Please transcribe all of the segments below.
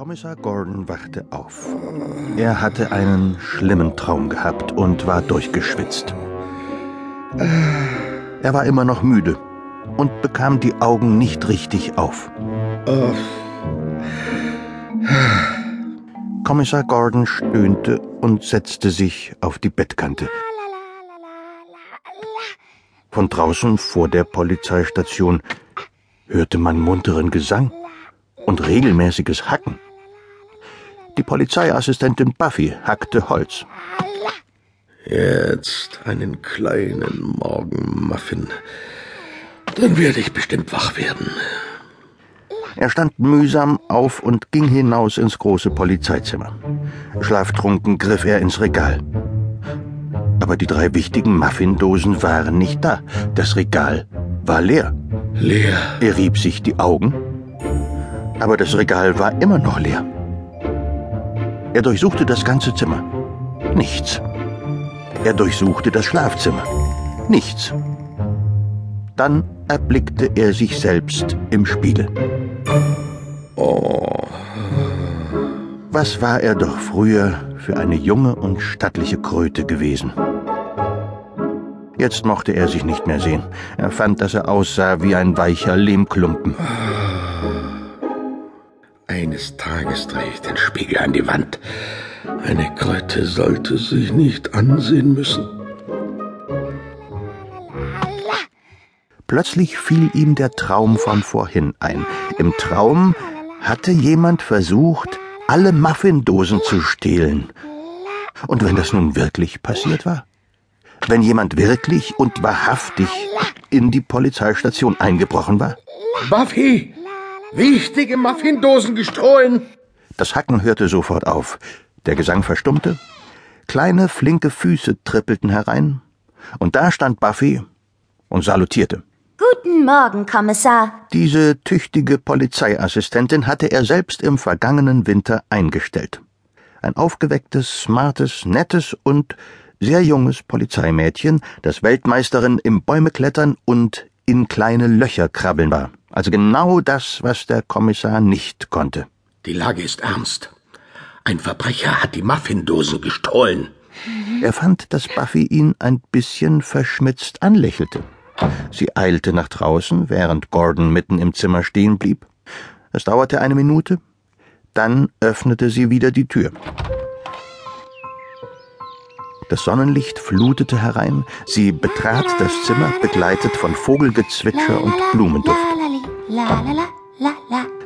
Kommissar Gordon wachte auf. Er hatte einen schlimmen Traum gehabt und war durchgeschwitzt. Er war immer noch müde und bekam die Augen nicht richtig auf. Kommissar Gordon stöhnte und setzte sich auf die Bettkante. Von draußen vor der Polizeistation hörte man munteren Gesang und regelmäßiges Hacken. Die Polizeiassistentin Buffy hackte Holz. Jetzt einen kleinen Morgenmuffin. Dann werde ich bestimmt wach werden. Er stand mühsam auf und ging hinaus ins große Polizeizimmer. Schlaftrunken griff er ins Regal. Aber die drei wichtigen Muffindosen waren nicht da. Das Regal war leer. Leer. Er rieb sich die Augen, aber das Regal war immer noch leer. Er durchsuchte das ganze Zimmer. Nichts. Er durchsuchte das Schlafzimmer. Nichts. Dann erblickte er sich selbst im Spiegel. Oh, Was war er doch früher für eine junge und stattliche Kröte gewesen? Jetzt mochte er sich nicht mehr sehen. Er fand, dass er aussah wie ein weicher Lehmklumpen. Eines Tages drehe ich den Spiegel an die Wand. Eine Kröte sollte sich nicht ansehen müssen. Plötzlich fiel ihm der Traum von vorhin ein. Im Traum hatte jemand versucht, alle Muffindosen zu stehlen. Und wenn das nun wirklich passiert war? Wenn jemand wirklich und wahrhaftig in die Polizeistation eingebrochen war? Buffy! Wichtige Muffindosen gestohlen! Das Hacken hörte sofort auf. Der Gesang verstummte. Kleine, flinke Füße trippelten herein. Und da stand Buffy und salutierte. Guten Morgen, Kommissar. Diese tüchtige Polizeiassistentin hatte er selbst im vergangenen Winter eingestellt. Ein aufgewecktes, smartes, nettes und sehr junges Polizeimädchen, das Weltmeisterin im Bäumeklettern und in kleine Löcher krabbeln war. Also genau das, was der Kommissar nicht konnte. Die Lage ist ernst. Ein Verbrecher hat die Muffindosen gestohlen. Er fand, dass Buffy ihn ein bisschen verschmitzt anlächelte. Sie eilte nach draußen, während Gordon mitten im Zimmer stehen blieb. Es dauerte eine Minute, dann öffnete sie wieder die Tür. Das Sonnenlicht flutete herein, sie betrat das Zimmer, begleitet von Vogelgezwitscher und Blumenduft.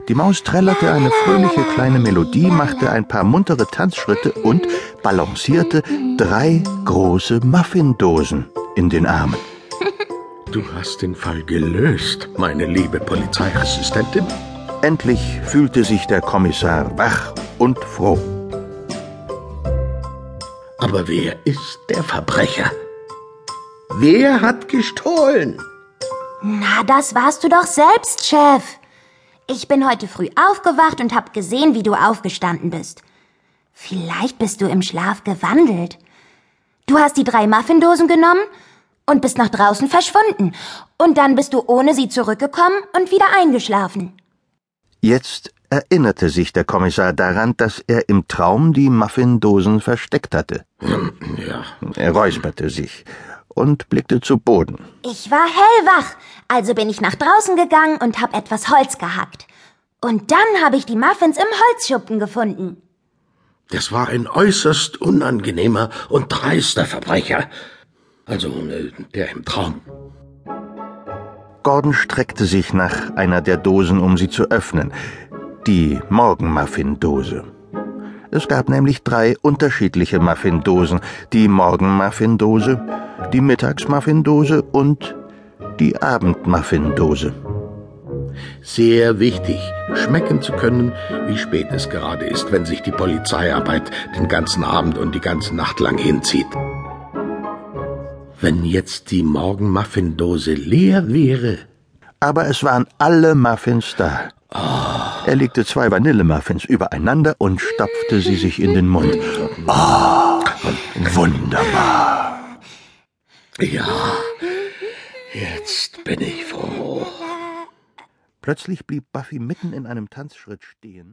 Die Maus trällerte eine fröhliche kleine Melodie, machte ein paar muntere Tanzschritte und balancierte drei große Muffindosen in den Armen. Du hast den Fall gelöst, meine liebe Polizeiassistentin. Endlich fühlte sich der Kommissar wach und froh. Aber wer ist der Verbrecher? Wer hat gestohlen? Na, das warst du doch selbst, Chef. Ich bin heute früh aufgewacht und hab gesehen, wie du aufgestanden bist. Vielleicht bist du im Schlaf gewandelt. Du hast die drei Muffindosen genommen und bist nach draußen verschwunden. Und dann bist du ohne sie zurückgekommen und wieder eingeschlafen. Jetzt erinnerte sich der Kommissar daran, dass er im Traum die Muffindosen versteckt hatte. Ja, Er räusperte sich und blickte zu Boden. Ich war hellwach, also bin ich nach draußen gegangen und hab etwas Holz gehackt. Und dann habe ich die Muffins im Holzschuppen gefunden. das war ein äußerst unangenehmer und dreister Verbrecher. Also äh, der im Traum. Gordon streckte sich nach einer der Dosen, um sie zu öffnen. Die Morgenmuffin-Dose. Es gab nämlich drei unterschiedliche Muffindosen. Die Morgenmuffin-Dose, die Mittagsmuffin-Dose und die Abendmuffin-Dose. Sehr wichtig, schmecken zu können, wie spät es gerade ist, wenn sich die Polizeiarbeit den ganzen Abend und die ganze Nacht lang hinzieht. Wenn jetzt die Morgenmuffindose leer wäre, Aber es waren alle Muffins da. Er legte zwei Vanillemuffins übereinander und stopfte sie sich in den Mund. Ah, wunderbar. ja, jetzt bin ich froh. Plötzlich blieb Buffy mitten in einem Tanzschritt stehen.